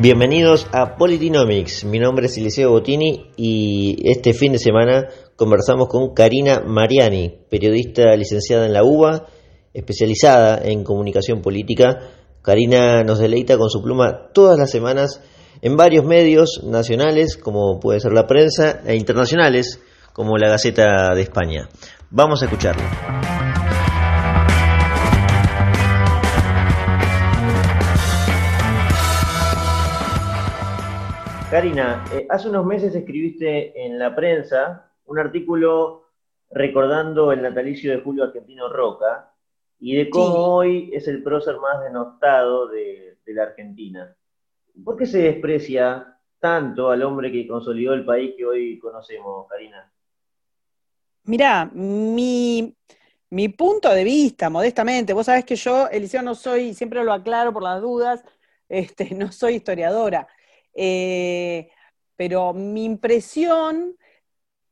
Bienvenidos a Politinomics. Mi nombre es Eliseo Bottini y este fin de semana conversamos con Karina Mariani, periodista licenciada en la UBA, especializada en comunicación política. Karina nos deleita con su pluma todas las semanas en varios medios nacionales, como puede ser la prensa, e internacionales, como la Gaceta de España. Vamos a escucharla. Karina, eh, hace unos meses escribiste en la prensa un artículo recordando el natalicio de Julio Argentino Roca y de cómo hoy es el prócer más denostado de, la Argentina. ¿Por qué se desprecia tanto al hombre que consolidó el país que hoy conocemos, Karina? Mirá, mi, punto de vista, modestamente, vos sabés que yo, Eliseo, no soy, siempre lo aclaro por las dudas, este, no soy historiadora. Eh, pero mi impresión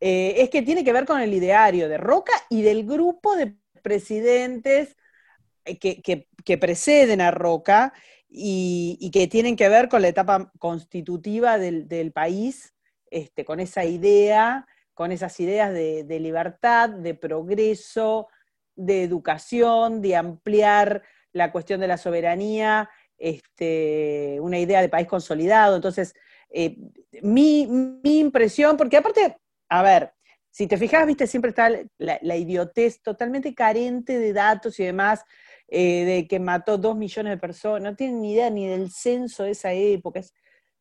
eh, es que tiene que ver con el ideario de Roca y del grupo de presidentes eh, que, preceden a Roca y, que tienen que ver con la etapa constitutiva del, país, este, con esa idea, con esas ideas de, de libertad, de progreso, de educación, de ampliar la cuestión de la soberanía este, una idea de país consolidado. Entonces, eh, mi, impresión, porque aparte, a ver, si te fijas, viste, siempre está la, idiotez totalmente carente de datos y demás, eh, de que mató dos millones de personas, no tienen ni idea ni del censo de esa época, es,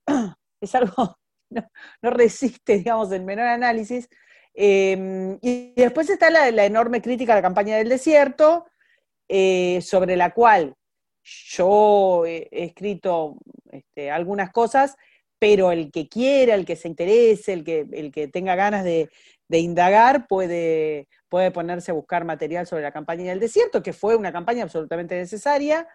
es algo, no, no, resiste, digamos, el menor análisis. Em, y después está la, enorme crítica a la campaña del desierto, eh, sobre la cual yo he, escrito este, algunas cosas, pero el que quiera, el que se interese, el que, el que tenga ganas de, indagar, puede, puede ponerse a buscar material sobre la campaña del desierto, que fue una campaña absolutamente necesaria,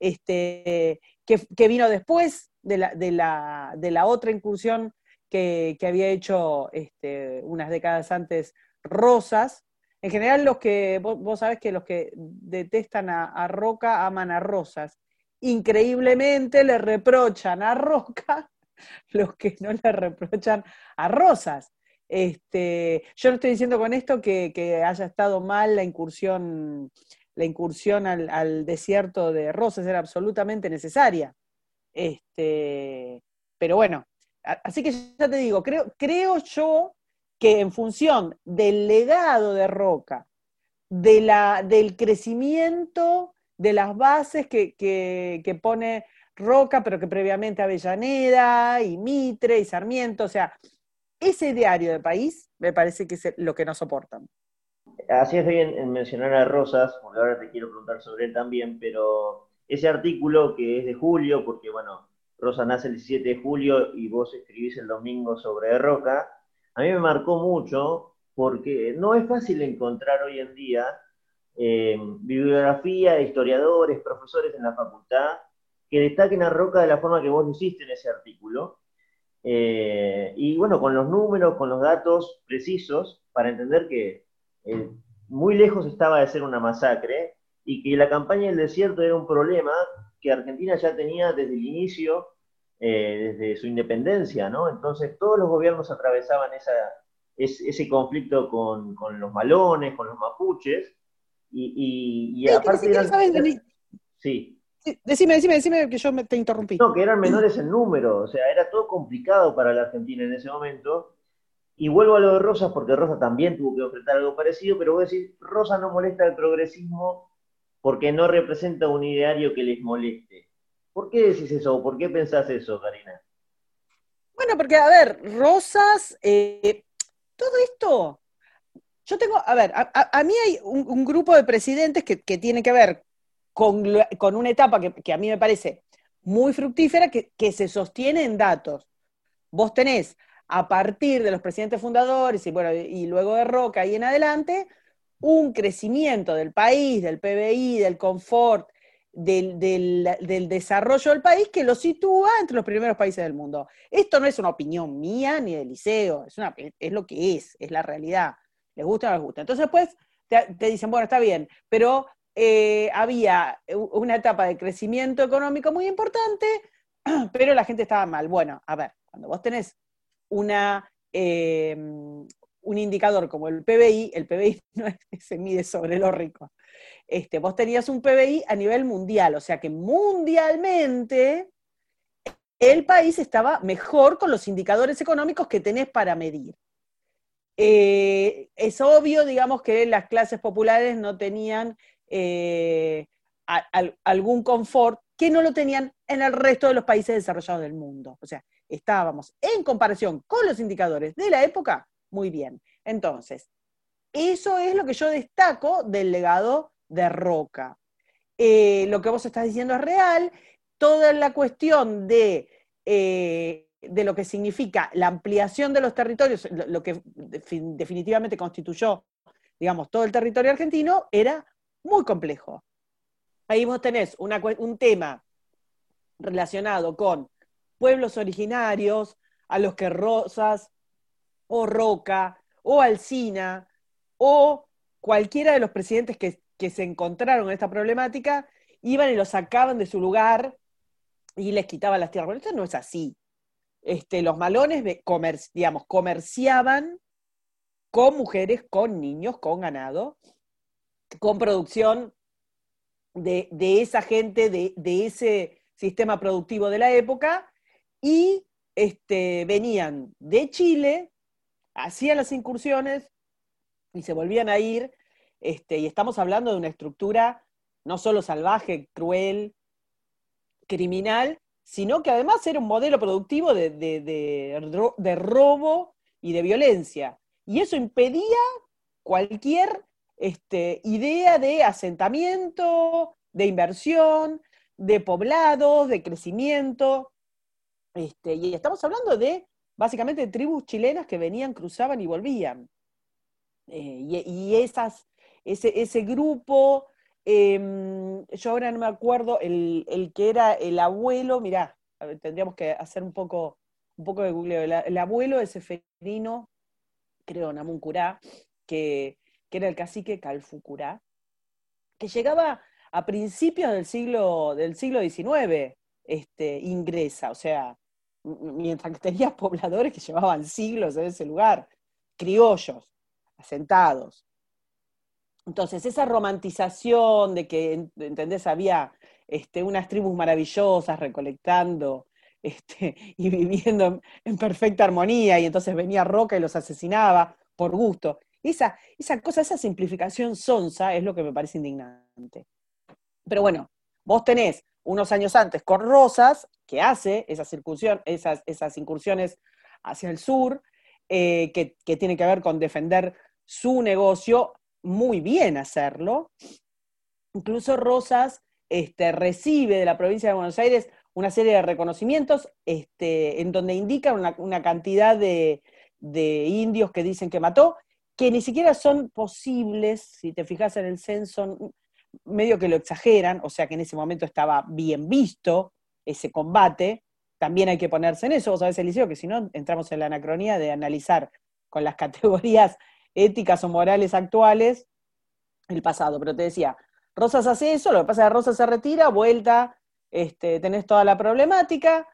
este, que, vino después de la, de la, de la otra incursión que, había hecho este, unas décadas antes Rosas, en general, los que, vos, sabés que los que detestan a, Roca aman a Rosas. Increíblemente le reprochan a Roca los que no le reprochan a Rosas. Este, yo no estoy diciendo con esto que, haya estado mal la incursión, la incursión al, desierto de Rosas, era absolutamente necesaria. Este, pero bueno, así que ya te digo, creo, creo yo que en función del legado de Roca, de la, del crecimiento de las bases que, pone Roca, pero que previamente Avellaneda y Mitre y Sarmiento, o sea, ese diario de país me parece que es lo que no soportan. Así es bien en mencionar a Rosas, porque ahora te quiero preguntar sobre él también, pero ese artículo que es de julio, porque bueno, Rosa nace el 17 de julio y vos escribís el domingo sobre Roca, a mí me marcó mucho porque no es fácil encontrar hoy en día eh, bibliografía de historiadores, profesores en la facultad que destaquen a Roca de la forma que vos lo hiciste en ese artículo. Eh, y bueno, con los números, con los datos precisos, para entender que eh, muy lejos estaba de ser una masacre y que la campaña del desierto era un problema que Argentina ya tenía desde el inicio eh, desde su independencia, ¿no? Entonces todos los gobiernos atravesaban esa, ese conflicto con, los malones, con los mapuches, y, aparte... Sí. Decime, decime, decime que yo me, te interrumpí. No, que eran menores en número, o sea, era todo complicado para la Argentina en ese momento. Y vuelvo a lo de Rosas, porque Rosa también tuvo que enfrentar algo parecido, pero voy a decir, Rosa no molesta al progresismo porque no representa un ideario que les moleste. ¿Por qué decís eso? ¿Por qué pensás eso, Karina? Bueno, porque, a ver, Rosas, eh, todo esto, yo tengo, a ver, a, mí hay un, grupo de presidentes que, tiene que ver con, una etapa que, a mí me parece muy fructífera, que, se sostiene en datos. Vos tenés, a partir de los presidentes fundadores y, bueno, y luego de Roca y en adelante, un crecimiento del país, del PBI, del confort, del, desarrollo del país que lo sitúa entre los primeros países del mundo. Esto no es una opinión mía ni del liceo, es, una, es lo que es, es la realidad. Les gusta o no les gusta. Entonces, pues, te, dicen, bueno, está bien, pero eh, había una etapa de crecimiento económico muy importante, pero la gente estaba mal. Bueno, a ver, cuando vos tenés una, eh, un indicador como el PBI, el PBI no se mide sobre los ricos. Este, vos tenías un PBI a nivel mundial, o sea que mundialmente el país estaba mejor con los indicadores económicos que tenés para medir. Eh, es obvio, digamos, que las clases populares no tenían eh, algún confort que no lo tenían en el resto de los países desarrollados del mundo. O sea, estábamos en comparación con los indicadores de la época muy bien. Entonces, eso es lo que yo destaco del legado de Roca. Eh, lo que vos estás diciendo es real, toda la cuestión de, eh, de lo que significa la ampliación de los territorios, lo, que definitivamente constituyó, digamos, todo el territorio argentino, era muy complejo. Ahí vos tenés un tema relacionado con pueblos originarios, a los que Rosas o Roca o Alcina o cualquiera de los presidentes que, se encontraron en esta problemática iban y los sacaban de su lugar y les quitaban las tierras. Bueno, esto no es así. Este, los malones, digamos, comerciaban con mujeres, con niños, con ganado, con producción de, esa gente, de, de, ese sistema productivo de la época, y este, venían de Chile, hacían las incursiones y se volvían a ir, este, y estamos hablando de una estructura no solo salvaje, cruel, criminal, sino que además era un modelo productivo de, robo y de violencia. Y eso impedía cualquier este, idea de asentamiento, de inversión, de poblados, de crecimiento. Este, y estamos hablando de básicamente tribus chilenas que venían, cruzaban y volvían. Eh, y, esas, ese, ese grupo, em, yo ahora no me acuerdo, el, que era el abuelo, mirá, tendríamos que hacer un poco, un poco de googleo. El, abuelo de Seferino, creo, Namuncurá, que, que era el cacique Calfucurá, que llegaba a principios del siglo, del siglo XIX, este, ingresa, o sea, mientras que tenías pobladores que llevaban siglos en ese lugar, criollos, asentados. Entonces, esa romantización de que, ¿entendés? Había este, unas tribus maravillosas recolectando este, y viviendo en, perfecta armonía, y entonces venía Roca y los asesinaba por gusto. Esa, esa cosa, esa simplificación sonsa es lo que me parece indignante. Pero bueno, vos tenés unos años antes con Rosas, que hace esas, esas, incursiones hacia el sur, eh, que tiene que ver con defender su negocio, muy bien hacerlo. Incluso Rosas este, recibe de la provincia de Buenos Aires una serie de reconocimientos este, en donde indica una, cantidad de, de, indios que dicen que mató, que ni siquiera son posibles, si te fijas en el censo, medio que lo exageran, o sea que en ese momento estaba bien visto ese combate, también hay que ponerse en eso, vos sabés, Eliseo, que si no entramos en la anacronía de analizar con las categorías éticas o morales actuales el pasado, pero te decía, Rosas hace eso, lo que pasa es que Rosas se retira, vuelta, este, tenés toda la problemática,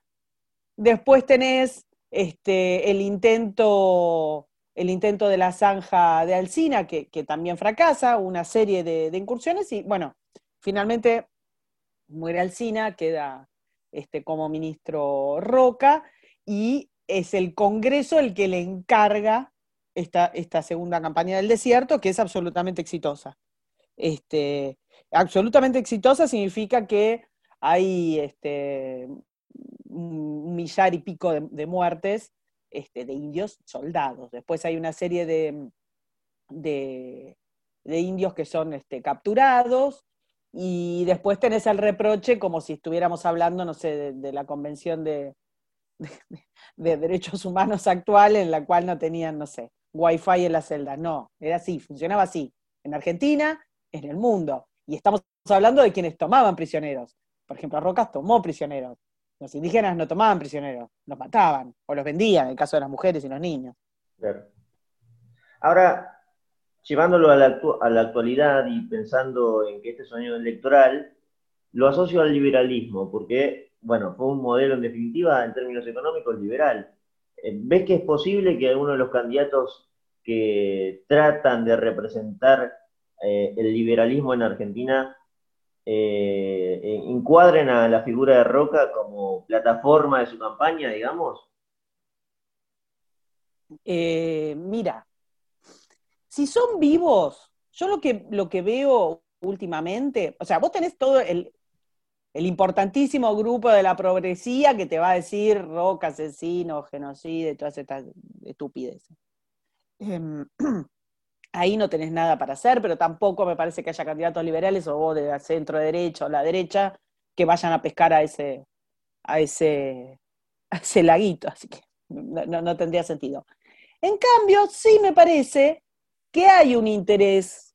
después tenés este, el intento el intento de la zanja de Alcina, que, también fracasa, una serie de, incursiones, y bueno, finalmente muere Alcina, queda este, como ministro Roca, y es el Congreso el que le encarga esta, esta segunda campaña del desierto, que es absolutamente exitosa. Este, absolutamente exitosa significa que hay este, un millar y pico de muertes este, de indios soldados. Después hay una serie de, de, indios que son este, capturados y después tenés el reproche como si estuviéramos hablando, no sé, de, la Convención de, de, Derechos Humanos actual en la cual no tenían, no sé, wifi en la celda. No, era así, funcionaba así. En Argentina, en el mundo. Y estamos hablando de quienes tomaban prisioneros. Por ejemplo, Rocas tomó prisioneros. Los indígenas no tomaban prisioneros, los mataban o los vendían, en el caso de las mujeres y los niños. Ahora, llevándolo a la, actualidad y pensando en que este es electoral, lo asocio al liberalismo, porque bueno, fue un modelo en definitiva, en términos económicos, liberal. Eh, ¿Ves que es posible que algunos de los candidatos que tratan de representar eh, el liberalismo en Argentina eh, encuadren a la figura de Roca como plataforma de su campaña, digamos? mira, si son vivos, yo lo que, lo que veo últimamente, o sea, vos tenés todo el, el importantísimo grupo de la progresía que te va a decir roca, asesino, genocidio, todas estas estupideces. Em, ahí no tenés nada para hacer, pero tampoco me parece que haya candidatos liberales o vos de centro derecha o la derecha que vayan a pescar a ese, a ese, a ese laguito, así que no, no tendría sentido. En cambio, sí me parece que hay un interés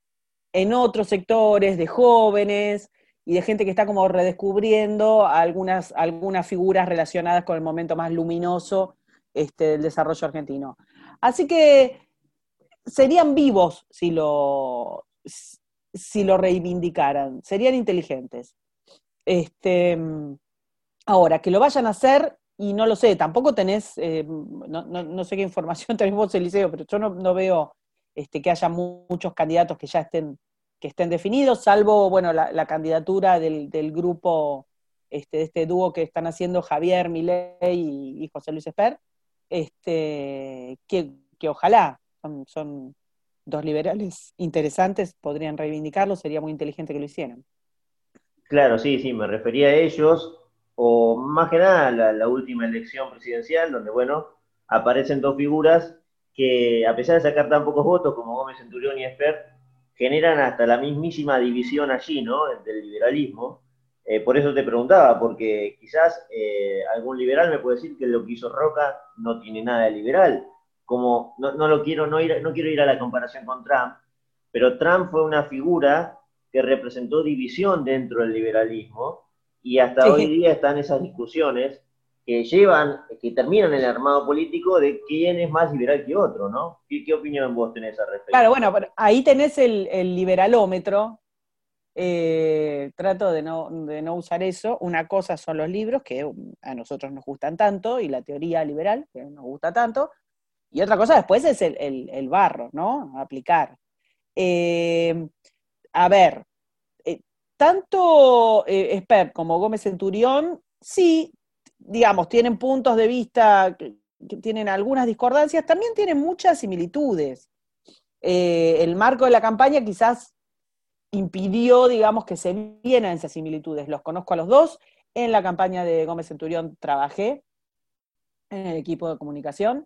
en otros sectores de jóvenes, y de gente que está como redescubriendo algunas, algunas figuras relacionadas con el momento más luminoso este, del desarrollo argentino. Así que serían vivos si lo, si lo reivindicaran, serían inteligentes. Este, ahora, que lo vayan a hacer, y no lo sé, tampoco tenés, eh, no, sé qué información tenés vos, Eliseo, pero yo no, veo este, que haya muchos candidatos que ya estén que estén definidos, salvo, bueno, la, candidatura del, grupo, este, de este dúo que están haciendo Javier Milei y, José Luis Esper, este, que, ojalá, son, dos liberales interesantes, podrían reivindicarlo, sería muy inteligente que lo hicieran. Claro, sí, sí, me refería a ellos, o más que nada la, la última elección presidencial, donde, bueno, aparecen dos figuras que, a pesar de sacar tan pocos votos como Gómez Centurión y Esper, generan hasta la mismísima división allí, ¿no? Del liberalismo. Eh, por eso te preguntaba, porque quizás eh, algún liberal me puede decir que lo que hizo Roca no tiene nada de liberal. Como no, lo quiero, no, ir, no quiero ir a la comparación con Trump, pero Trump fue una figura que representó división dentro del liberalismo y hasta hoy día están esas discusiones que llevan, que terminan el armado político de quién es más liberal que otro, ¿no? ¿Qué, opinión vos tenés al respecto? Claro, bueno, ahí tenés el, liberalómetro. Eh, trato de no, usar eso. Una cosa son los libros, que a nosotros nos gustan tanto, y la teoría liberal, que nos gusta tanto. Y otra cosa después es el, barro, ¿no? Aplicar. Eh, a ver, eh, tanto Esper como Gómez Centurión, sí, digamos, tienen puntos de vista que, tienen algunas discordancias, también tienen muchas similitudes. Eh, el marco de la campaña quizás impidió, digamos, que se vieran esas similitudes. Los conozco a los dos. En la campaña de Gómez Centurión trabajé en el equipo de comunicación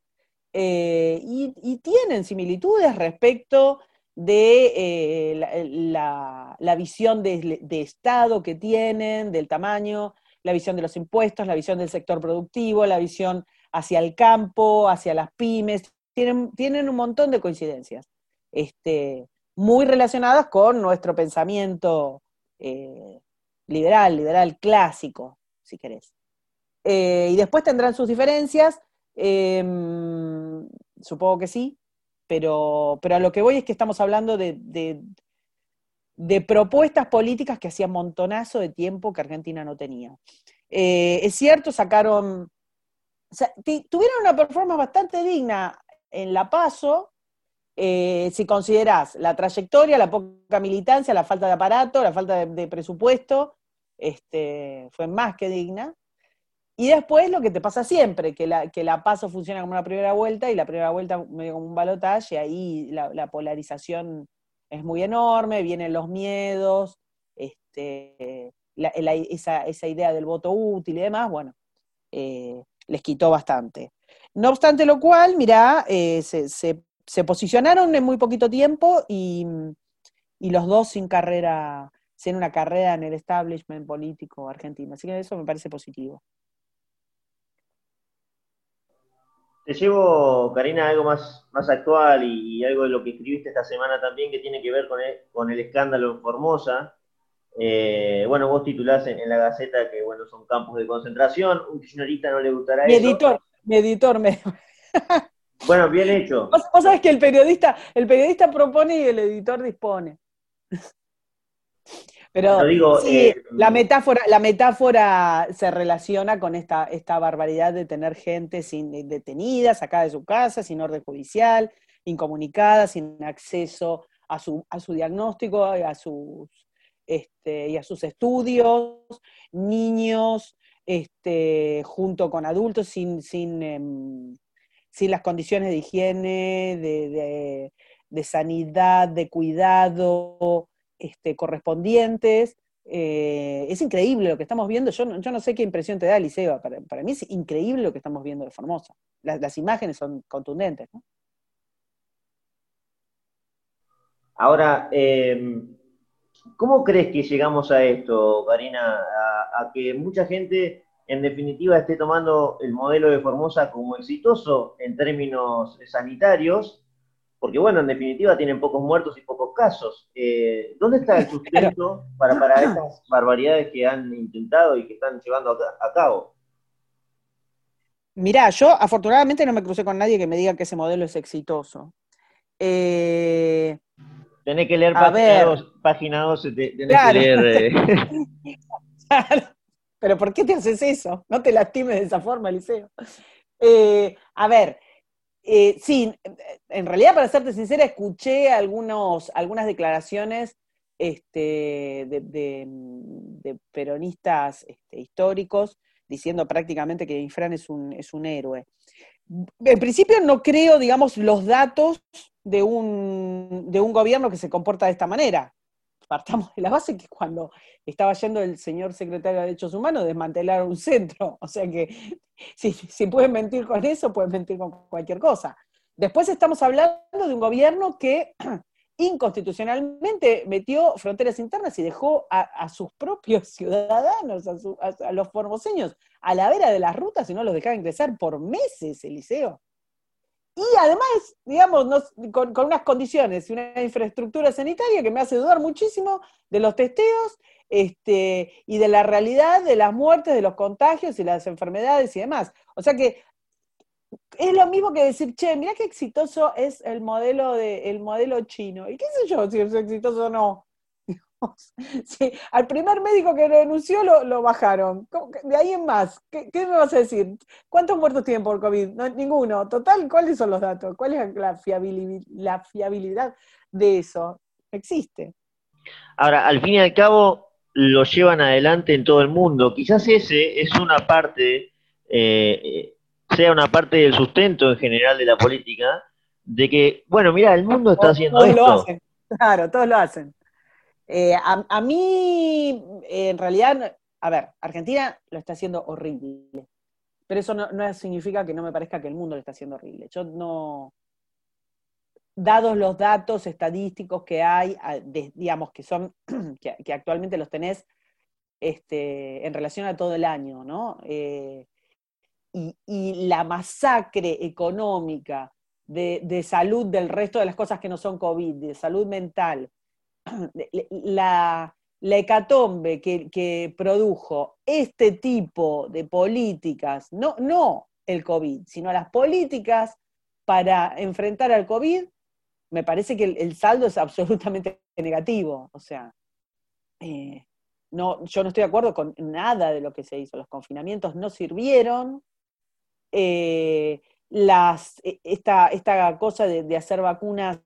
eh, y, tienen similitudes respecto de eh, la, visión de, de, Estado que tienen, del tamaño, la visión de los impuestos, la visión del sector productivo, la visión hacia el campo, hacia las pymes, tienen, tienen un montón de coincidencias, este, muy relacionadas con nuestro pensamiento eh, liberal, liberal clásico, si querés. Eh, y después tendrán sus diferencias, em, supongo que sí, pero, pero a lo que voy es que estamos hablando de, de propuestas políticas que hacía montonazo de tiempo que Argentina no tenía. Eh, es cierto, sacaron, tuvieron una performance bastante digna en La Paso, eh, si considerás la trayectoria, la poca militancia, la falta de aparato, la falta de, presupuesto, este, fue más que digna. Y después lo que te pasa siempre, que la, que la paso funciona como una primera vuelta y la primera vuelta medio como un balotaje, ahí la polarización es muy enorme, vienen los miedos, este, esa, idea del voto útil y demás, bueno, eh, les quitó bastante. No obstante lo cual, mirá, eh, se, posicionaron en muy poquito tiempo y, los dos sin carrera, sin una carrera en el establishment político argentino. Así que eso me parece positivo. Te llevo, Karina, algo más, más actual y, algo de lo que escribiste esta semana también que tiene que ver con el, con el escándalo en Formosa. Eh, bueno, vos titulás en, la Gaceta que, bueno, son campos de concentración, un kirchnerista no le gustará mi Editor, mi editor me... bueno, bien hecho. Vos, sabés que el periodista, el periodista propone y el editor dispone. Pero digo, sí, eh, la, metáfora, la metáfora se relaciona con esta, esta barbaridad de tener gente sin, detenida, sacada de su casa, sin orden judicial, incomunicada, sin acceso a su, a su diagnóstico a sus, este, y a sus estudios, niños este, junto con adultos sin, sin, em, sin las condiciones de higiene, de, de sanidad, de cuidado este, correspondientes. Eh, es increíble lo que estamos viendo. Yo, yo, no sé qué impresión te da, Liceo. Para, para mí es increíble lo que estamos viendo de Formosa. Las, imágenes son contundentes. Ahora, em, ¿cómo crees que llegamos a esto, Karina? a que mucha gente, en definitiva, esté tomando el modelo de Formosa como exitoso en términos sanitarios porque bueno, en definitiva tienen pocos muertos y pocos casos. Eh, ¿Dónde está el sustento para, para estas barbaridades que han intentado y que están llevando a, cabo? Mirá, yo afortunadamente no me crucé con nadie que me diga que ese modelo es exitoso. Eh, tenés que leer página 12, tenés que leer... Eh. Pero ¿por qué te haces eso? No te lastimes de esa forma, Liceo. a ver, eh, sí, en realidad, para serte sincera, escuché algunos, algunas declaraciones este, de, peronistas este, históricos diciendo prácticamente que Infran es un, es un héroe. En principio no creo, digamos, los datos de un, de un gobierno que se comporta de esta manera partamos de la base que cuando estaba yendo el señor secretario de Derechos Humanos desmantelaron un centro. O sea que si, pueden mentir con eso, pueden mentir con cualquier cosa. Después estamos hablando de un gobierno que inconstitucionalmente metió fronteras internas y dejó a, sus propios ciudadanos, a, los formoseños, a la vera de las rutas y no los dejaba ingresar por meses, Eliseo. Y además, digamos, con, unas condiciones y una infraestructura sanitaria que me hace dudar muchísimo de los testeos este, y de la realidad de las muertes, de los contagios y las enfermedades y demás. O sea que es lo mismo que decir, che, mira qué exitoso es el modelo, de, el modelo chino. ¿Y qué sé yo si es exitoso o no? Sí, al primer médico que lo denunció lo, bajaron. De ahí en más, ¿qué, me vas a decir? ¿Cuántos muertos tienen por COVID? No, ninguno. Total, ¿cuáles son los datos? ¿Cuál es la fiabilidad, la fiabilidad de eso? Existe. Ahora, al fin y al cabo, lo llevan adelante en todo el mundo. Quizás ese es una parte, eh, sea una parte del sustento en general de la política, de que, bueno, mira, el mundo está haciendo todos Lo hacen. Claro, todos lo hacen. Eh, a, mí, en realidad, a ver, Argentina lo está haciendo horrible, pero eso no, significa que no me parezca que el mundo lo está haciendo horrible. Yo no, dados los datos estadísticos que hay, digamos, que son, que, actualmente los tenés este, en relación a todo el año, ¿no? Eh, y, la masacre económica de, salud del resto de las cosas que no son COVID, de salud mental, la, hecatombe que, produjo este tipo de políticas, no, no el COVID, sino las políticas para enfrentar al COVID, me parece que el, saldo es absolutamente negativo. O sea, eh, no, yo no estoy de acuerdo con nada de lo que se hizo. Los confinamientos no sirvieron. Eh, las, e, esta, esta cosa de hacer vacunas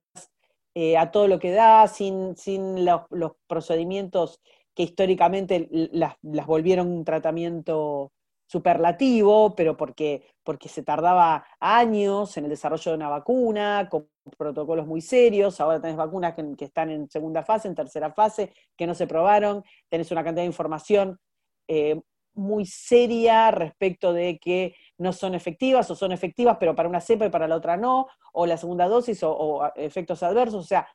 eh, a todo lo que da, sin, sin los, procedimientos que históricamente las, volvieron un tratamiento superlativo, pero porque, porque se tardaba años en el desarrollo de una vacuna, con protocolos muy serios, ahora tenés vacunas que, están en segunda fase, en tercera fase, que no se probaron, tenés una cantidad de información eh, muy seria respecto de que no son efectivas o son efectivas pero para una cepa y para la otra no, o la segunda dosis o, efectos adversos. O sea,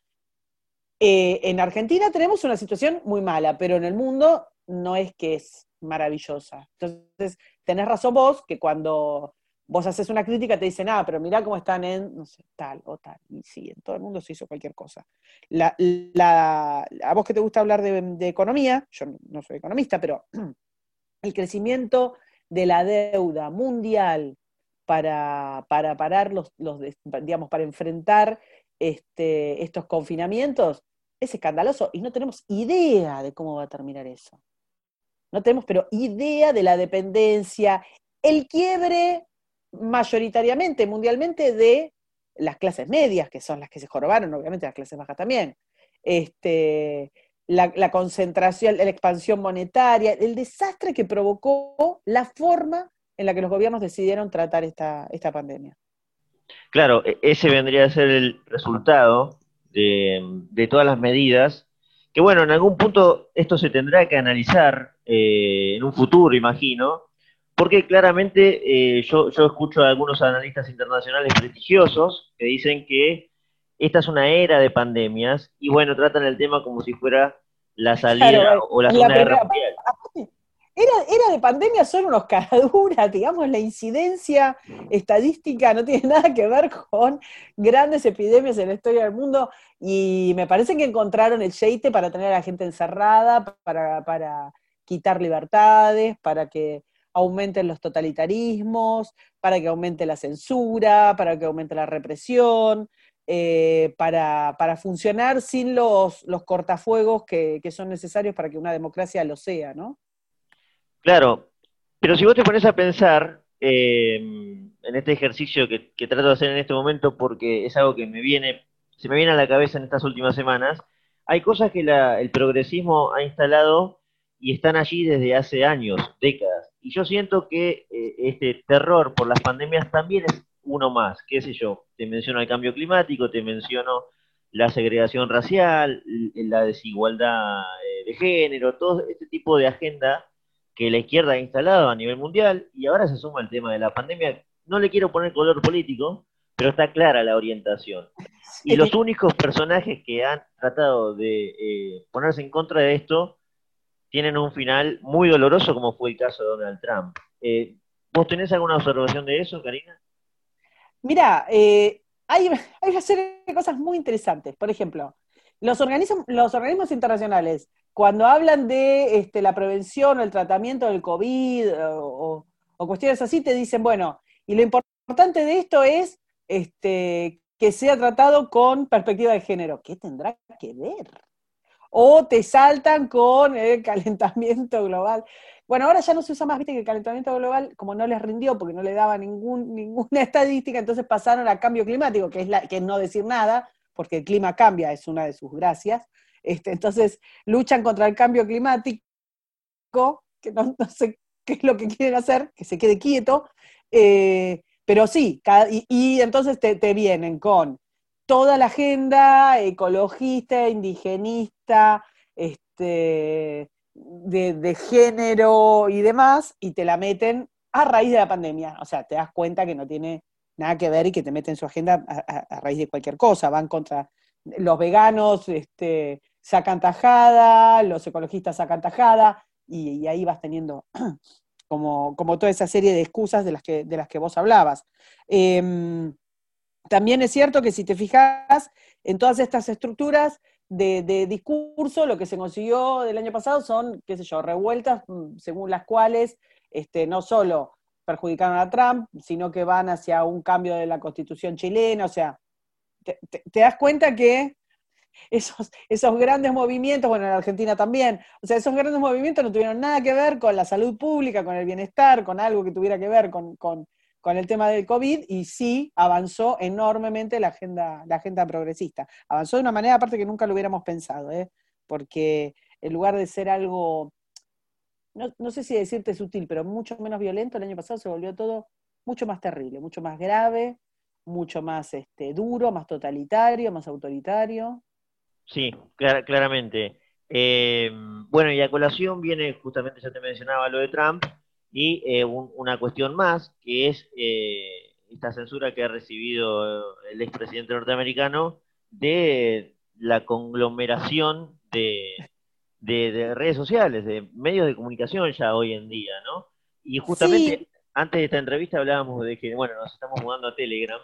eh, en Argentina tenemos una situación muy mala, pero en el mundo no es que es maravillosa. Entonces, tenés razón vos que cuando vos haces una crítica te dicen, ah, pero mirá cómo están en, no sé, tal o tal. Y sí, en todo el mundo se hizo cualquier cosa. La, a vos que te gusta hablar de, de economía, yo no soy economista, pero el crecimiento de la deuda mundial para, para parar los, los, digamos, para enfrentar este, estos confinamientos, es escandaloso y no tenemos idea de cómo va a terminar eso. No tenemos, pero idea de la dependencia, el quiebre mayoritariamente, mundialmente, de las clases medias, que son las que se jorobaron, obviamente las clases bajas también. Este, la, concentración, la expansión monetaria, el desastre que provocó la forma en la que los gobiernos decidieron tratar esta, esta pandemia. Claro, e, ese vendría a ser el resultado de, todas las medidas, que bueno, en algún punto esto se tendrá que analizar eh, en un futuro, imagino, porque claramente eh, yo, yo escucho a algunos analistas internacionales prestigiosos que dicen que esta es una era de pandemias y bueno, tratan el tema como si fuera la salida o la Segunda Guerra Mundial. Era, de pandemia, son unos caraduras, digamos, la incidencia estadística no tiene nada que ver con grandes epidemias en la historia del mundo y me parece que encontraron el sheite para tener a la gente encerrada, para, para quitar libertades, para que aumenten los totalitarismos, para que aumente la censura, para que aumente la represión, eh, para, funcionar sin los, los cortafuegos que, que, son necesarios para que una democracia lo sea, ¿no? Claro, pero si vos te pones a pensar eh, en este ejercicio que, trato de hacer en este momento, porque es algo que me viene, se me viene a la cabeza en estas últimas semanas, hay cosas que el progresismo ha instalado y están allí desde hace años, décadas. Y yo siento que eh, este terror por las pandemias también es uno más, qué sé yo, te menciono el cambio climático, te menciono la segregación racial, la desigualdad eh, de género, todo este tipo de agenda que la izquierda ha instalado a nivel mundial y ahora se suma el tema de la pandemia. No le quiero poner color político, pero está clara la orientación. Y los únicos personajes que han tratado de eh, ponerse en contra de esto tienen un final muy doloroso, como fue el caso de Donald Trump. Eh, ¿Vos tenés alguna observación de eso, Karina? Mira, eh, hay, hay una serie de cosas muy interesantes. Por ejemplo, los organismos, los organismos internacionales cuando hablan de este, la prevención o el tratamiento del COVID o, cuestiones así, te dicen, bueno, y lo importante de esto es este, que sea tratado con perspectiva de género. ¿Qué tendrá que ver? O te saltan con el calentamiento global. Bueno, ahora ya no se usa más, viste que el calentamiento global, como no les rindió porque no le daba ningún, ninguna estadística, entonces pasaron al cambio climático, que es, la, que no decir nada, porque el clima cambia, es una de sus gracias. Este, entonces, luchan contra el cambio climático, que no, sé qué es lo que quieren hacer, que se quede quieto, eh, pero sí, y, entonces te, vienen con toda la agenda ecologista, indigenista, este, de, género y demás, y te la meten a raíz de la pandemia. O sea, te das cuenta que no tiene nada que ver y que te meten su agenda a, raíz de cualquier cosa. Van contra los veganos, este, sacan tajada, los ecologistas sacan tajada, y, ahí vas teniendo como, como, toda esa serie de excusas de las que, de las que vos hablabas. Em, también es cierto que si te fijas en todas estas estructuras de, discurso, lo que se consiguió del año pasado son, qué sé yo, revueltas mm, según las cuales este, no solo perjudicaron a Trump, sino que van hacia un cambio de la constitución chilena, o sea, te das cuenta que esos, esos grandes movimientos, bueno, en Argentina también, o sea, esos grandes movimientos no tuvieron nada que ver con la salud pública, con el bienestar, con algo que tuviera que ver con, el tema del COVID, y sí avanzó enormemente la agenda, la agenda progresista. Avanzó de una manera aparte que nunca lo hubiéramos pensado, ¿eh? porque en lugar de ser algo, no, no sé si decirte sutil, pero mucho menos violento, el año pasado se volvió todo mucho más terrible, mucho más grave, mucho más este, duro, más totalitario, más autoritario. Sí, claramente. Eh, bueno, y a colación viene justamente, ya te mencionaba lo de Trump, y eh, una cuestión más, que es eh, esta censura que ha recibido el expresidente norteamericano de la conglomeración de, de, redes sociales, de medios de comunicación ya hoy en día, ¿no? Y justamente antes de esta entrevista hablábamos de que, bueno, nos estamos mudando a Telegram.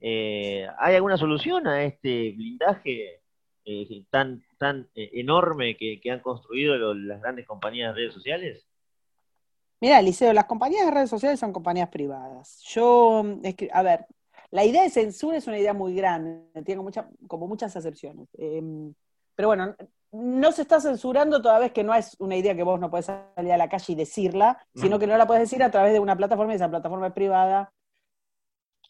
¿Hay alguna solución a este blindaje eh, tan, tan eh, enorme que, han construido las grandes compañías de redes sociales? Mira, Liceo, las compañías de redes sociales son compañías privadas. Yo, que, a ver, la idea de censura es una idea muy grande, tiene mucha, como muchas acepciones. Em, pero bueno, no se está censurando toda vez que no es una idea que vos no podés salir a la calle y decirla, sino que no la podés decir a través de una plataforma y esa plataforma es privada.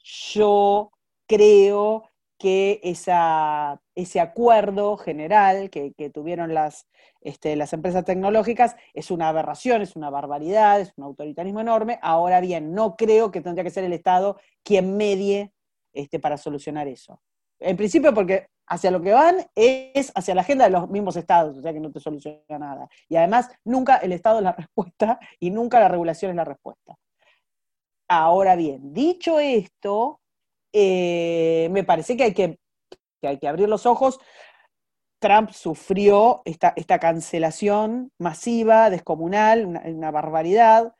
Yo creo que esa, ese acuerdo general que, tuvieron las, este, las empresas tecnológicas es una aberración, es una barbaridad, es un autoritarismo enorme. Ahora bien, no creo que tendría que ser el Estado quien medie este, para solucionar eso. En principio porque hacia lo que van es hacia la agenda de los mismos estados, o sea que no te soluciona nada. Y además, nunca el Estado es la respuesta y nunca la regulación es la respuesta. Ahora bien, dicho esto, eh, me parece que hay que, hay que abrir los ojos. Trump sufrió esta, esta cancelación masiva, descomunal, una barbaridad.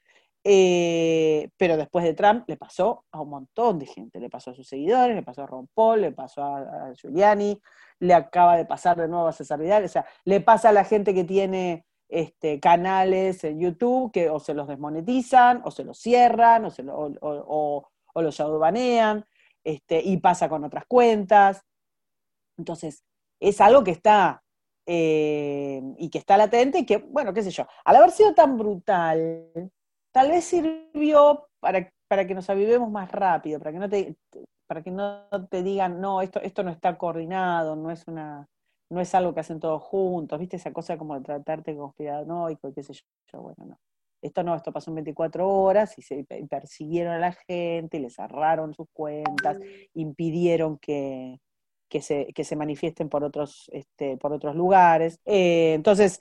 Eh, pero después de Trump le pasó a un montón de gente, le pasó a sus seguidores, le pasó a Ron Paul, le pasó a, Giuliani, le acaba de pasar de nuevo a César Vidal, o sea, le pasa a la gente que tiene este, canales en YouTube que o se los desmonetizan, o se los cierran, o, se o, los shadowbanean, este, y pasa con otras cuentas. Entonces, es algo que está eh, y que está latente y que, bueno, qué sé yo, al haber sido tan brutal, tal vez sirvió para, para que nos avivemos más rápido, para que no te, para que no te digan, no, esto, esto no está coordinado, no es una, no es algo que hacen todos juntos, ¿viste? Esa cosa como de tratarte conspiranoico, qué sé yo, bueno, no. Esto no, esto pasó en 24 horas y se persiguieron a la gente, les cerraron sus cuentas, impidieron que, que, se, que se manifiesten por otros, este, por otros lugares. Eh, entonces,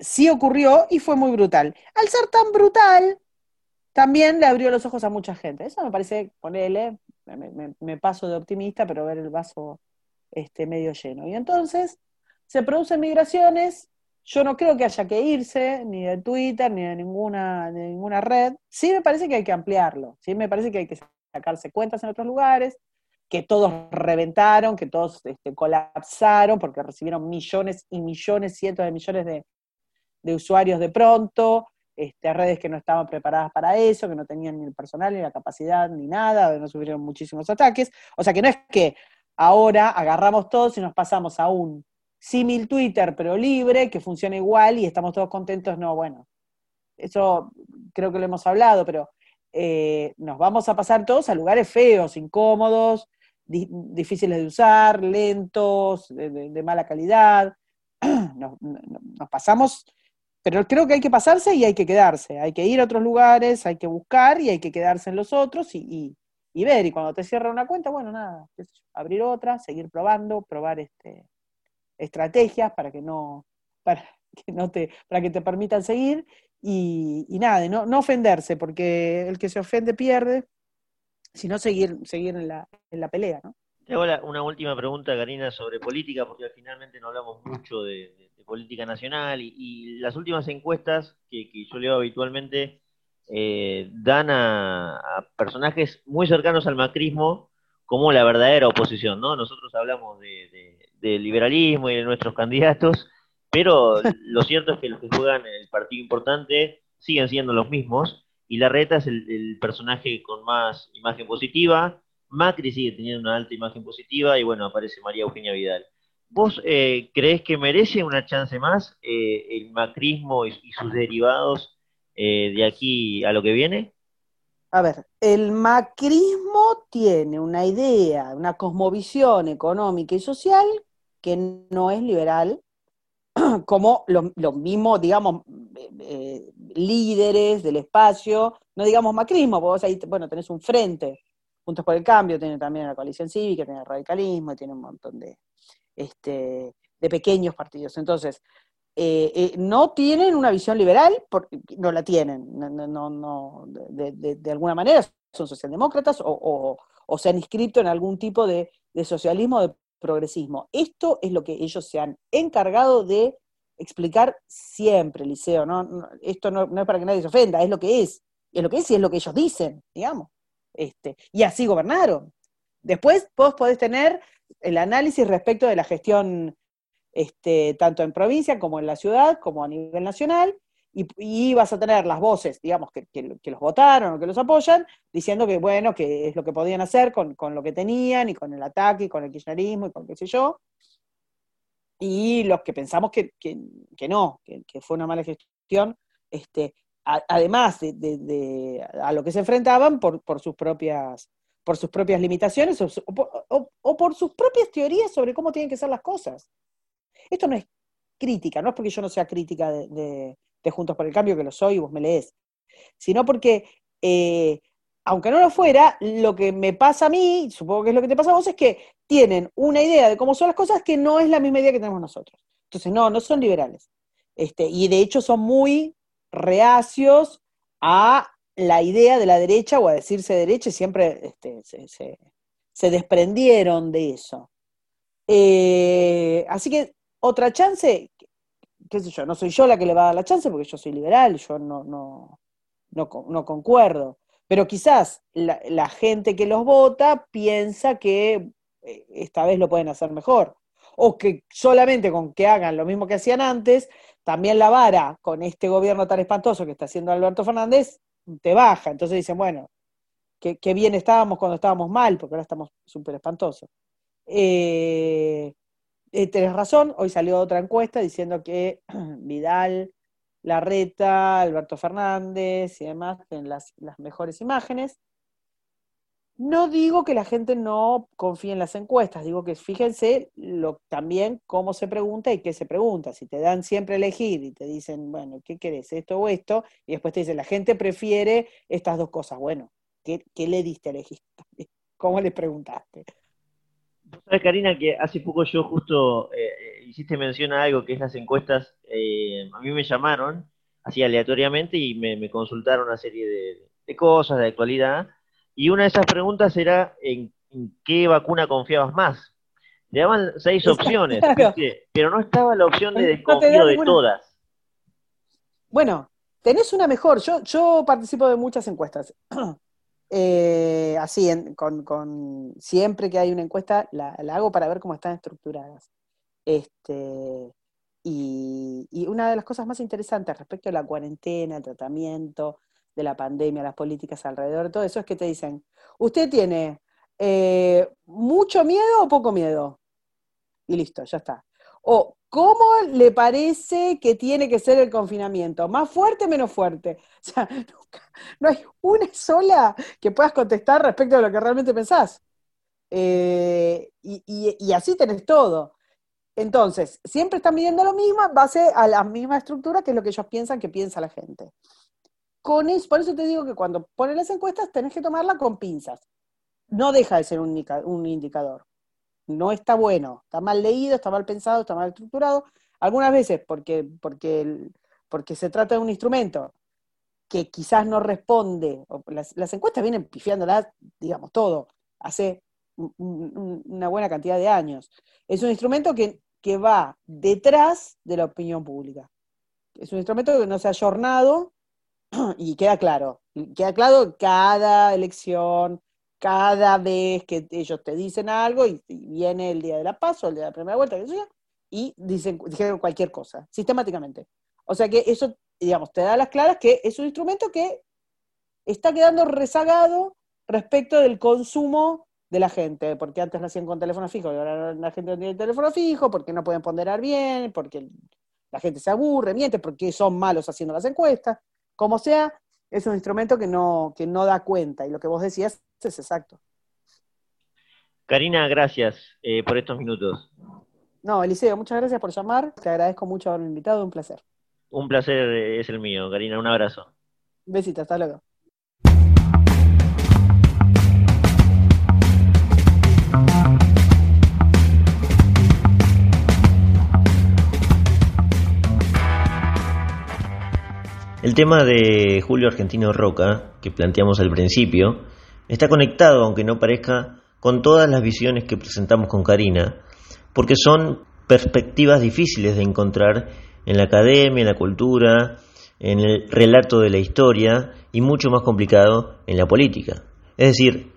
sí ocurrió y fue muy brutal. Al ser tan brutal, también le abrió los ojos a mucha gente. Eso me parece, ponele, me, me, paso de optimista, pero ver el vaso este, medio lleno. Y entonces se producen migraciones. Yo no creo que haya que irse ni de Twitter ni de ninguna, de ninguna red. Sí me parece que hay que ampliarlo. Sí me parece que hay que sacarse cuentas en otros lugares, que todos reventaron, que todos este, colapsaron porque recibieron millones y millones, cientos de millones de, de usuarios de pronto, este, redes que no estaban preparadas para eso, que no tenían ni el personal, ni la capacidad, ni nada, no sufrieron muchísimos ataques. O sea que no es que ahora agarramos todos y nos pasamos a un símil Twitter, pero libre, que funciona igual y estamos todos contentos. No, bueno, eso creo que lo hemos hablado, pero eh, nos vamos a pasar todos a lugares feos, incómodos, difíciles de usar, lentos, de, mala calidad. nos pasamos pero creo que hay que pasarse y hay que quedarse, hay que ir a otros lugares, hay que buscar y hay que quedarse en los otros y, ver. Y cuando te cierra una cuenta, bueno, nada, abrir otra, seguir probando, probar este, estrategias para que no, para que no te, para que te permitan seguir y, nada, no, no ofenderse, porque el que se ofende pierde, sino seguir, seguir en la, en la pelea, ¿no? Tengo una última pregunta, Karina, sobre política, porque finalmente no hablamos mucho de política nacional y, las últimas encuestas que, yo leo habitualmente eh, dan a, personajes muy cercanos al macrismo como la verdadera oposición, ¿no? Nosotros hablamos de, liberalismo y de nuestros candidatos, pero lo cierto es que los que juegan el partido importante siguen siendo los mismos y la reta es el personaje con más imagen positiva, Macri sigue teniendo una alta imagen positiva y bueno, aparece María Eugenia Vidal. ¿Vos eh, crees que merece una chance más eh, el macrismo y, sus derivados eh, de aquí a lo que viene? A ver, el macrismo tiene una idea, una cosmovisión económica y social que no es liberal, como los lo mismos, digamos, líderes del espacio, no digamos macrismo, vos ahí, bueno, tenés un frente, Juntos por el Cambio, tiene también la coalición cívica, tiene el radicalismo, tiene un montón de, este, de pequeños partidos. Entonces, eh, eh, no tienen una visión liberal, porque no la tienen, no, no, de, alguna manera son socialdemócratas o, se han inscrito en algún tipo de, socialismo de progresismo. Esto es lo que ellos se han encargado de explicar siempre, Liceo. ¿no? esto no, es para que nadie se ofenda, es lo que es. Es lo que es y es lo que ellos dicen, digamos. Este, y así gobernaron. Después vos podés tener el análisis respecto de la gestión este, tanto en provincia como en la ciudad, como a nivel nacional, y, vas a tener las voces, digamos, que, los votaron o que los apoyan, diciendo que, bueno, que es lo que podían hacer con, lo que tenían, y con el ataque, y con el kirchnerismo, y con qué sé yo. y los que pensamos que, no, que, fue una mala gestión, este, además de, a lo que se enfrentaban por, sus propias por sus propias limitaciones o, por sus propias teorías sobre cómo tienen que ser las cosas. Esto no es crítica, no es porque yo no sea crítica de, Juntos por el Cambio, que lo soy y vos me lees, sino porque, eh, aunque no lo fuera, lo que me pasa a mí, supongo que es lo que te pasa a vos, es que tienen una idea de cómo son las cosas que no es la misma idea que tenemos nosotros. Entonces, no, no son liberales. Este, y de hecho son muy reacios a la idea de la derecha o a decirse derecha, siempre este, se, desprendieron de eso. Eh, así que otra chance, qué sé yo, no soy yo la que le va a dar la chance porque yo soy liberal, yo no, no, no, concuerdo. Pero quizás la, gente que los vota piensa que eh, esta vez lo pueden hacer mejor. O que solamente con que hagan lo mismo que hacían antes, también la vara con este gobierno tan espantoso que está haciendo Alberto Fernández te baja. Entonces dicen, bueno, qué, bien estábamos cuando estábamos mal, porque ahora estamos súper espantosos. Eh, eh, tenés razón, hoy salió otra encuesta diciendo que Vidal, Larreta, Alberto Fernández y demás tienen las, mejores imágenes. No digo que la gente no confíe en las encuestas, digo que fíjense lo, también cómo se pregunta y qué se pregunta. Si te dan siempre elegir y te dicen, bueno, ¿qué querés, esto o esto? Y después te dicen, la gente prefiere estas dos cosas. Bueno, ¿qué, le diste a elegir? ¿Cómo le preguntaste? Sabes, Karina, que hace poco yo justo eh, eh, hiciste mención a algo que es las encuestas. Eh, a mí me llamaron así aleatoriamente y me, consultaron una serie de, de cosas de actualidad y una de esas preguntas era en, qué vacuna confiabas más. Le daban seis opciones, pero no estaba la opción de desconfío de todas. Bueno, tenés una mejor. Yo, yo participo de muchas encuestas. Eh, así, con, siempre que hay una encuesta, la, hago para ver cómo están estructuradas. Este, y, una de las cosas más interesantes respecto a la cuarentena, el tratamiento, de la pandemia, las políticas alrededor de todo eso, es que te dicen, ¿usted tiene eh, mucho miedo o poco miedo? Y listo, ya está. O, ¿cómo le parece que tiene que ser el confinamiento? ¿Más fuerte menos fuerte? O sea, no hay una sola que puedas contestar respecto a lo que realmente pensás. Eh, y, así tenés todo. Entonces, siempre están midiendo lo mismo en base a la misma estructura que es lo que ellos piensan que piensa la gente con eso, por eso te digo que cuando pones las encuestas tenés que tomarla con pinzas. No deja de ser un, indicador. No está bueno, está mal leído, está mal pensado, está mal estructurado. Algunas veces porque, porque, porque se trata de un instrumento que quizás no responde, las, encuestas vienen pifiándolas, digamos, todo, hace una buena cantidad de años. Es un instrumento que, que va detrás de la opinión pública. Es un instrumento que no se ha ayornado y queda claro, queda claro cada elección, cada vez que ellos te dicen algo y, viene el día de la paso, el día de la primera vuelta, y dicen, dijeron cualquier cosa, sistemáticamente. O sea que eso, digamos, te da las claras que es un instrumento que está quedando rezagado respecto del consumo de la gente, porque antes lo hacían con teléfono fijo y ahora la gente no tiene teléfono fijo, porque no pueden ponderar bien, porque la gente se aburre, miente, porque son malos haciendo las encuestas. Como sea, es un instrumento que no, que no da cuenta y lo que vos decías es exacto. Karina, gracias eh, por estos minutos. No, Eliseo, muchas gracias por llamar. Te agradezco mucho haberme invitado, un placer. Un placer es el mío, Karina, un abrazo. Besito, hasta luego. El tema de Julio Argentino Roca, que planteamos al principio, está conectado, aunque no parezca, con todas las visiones que presentamos con Karina, porque son perspectivas difíciles de encontrar en la academia, en la cultura, en el relato de la historia y mucho más complicado en la política. Es decir,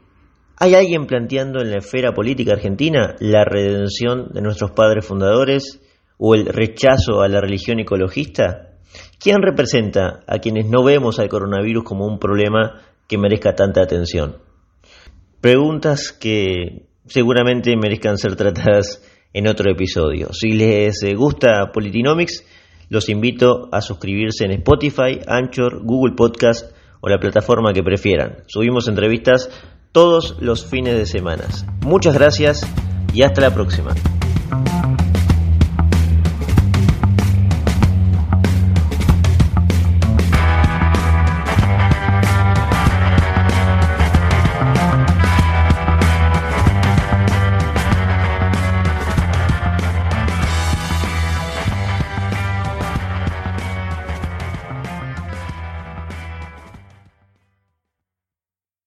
¿hay alguien planteando en la esfera política argentina la redención de nuestros padres fundadores o el rechazo a la religión ecologista? ¿Quién representa a quienes no vemos al coronavirus como un problema que merezca tanta atención? Preguntas que seguramente merezcan ser tratadas en otro episodio. Si les gusta Politinomics, los invito a suscribirse en Spotify, Anchor, Google Podcast o la plataforma que prefieran. Subimos entrevistas todos los fines de semana. Muchas gracias y hasta la próxima.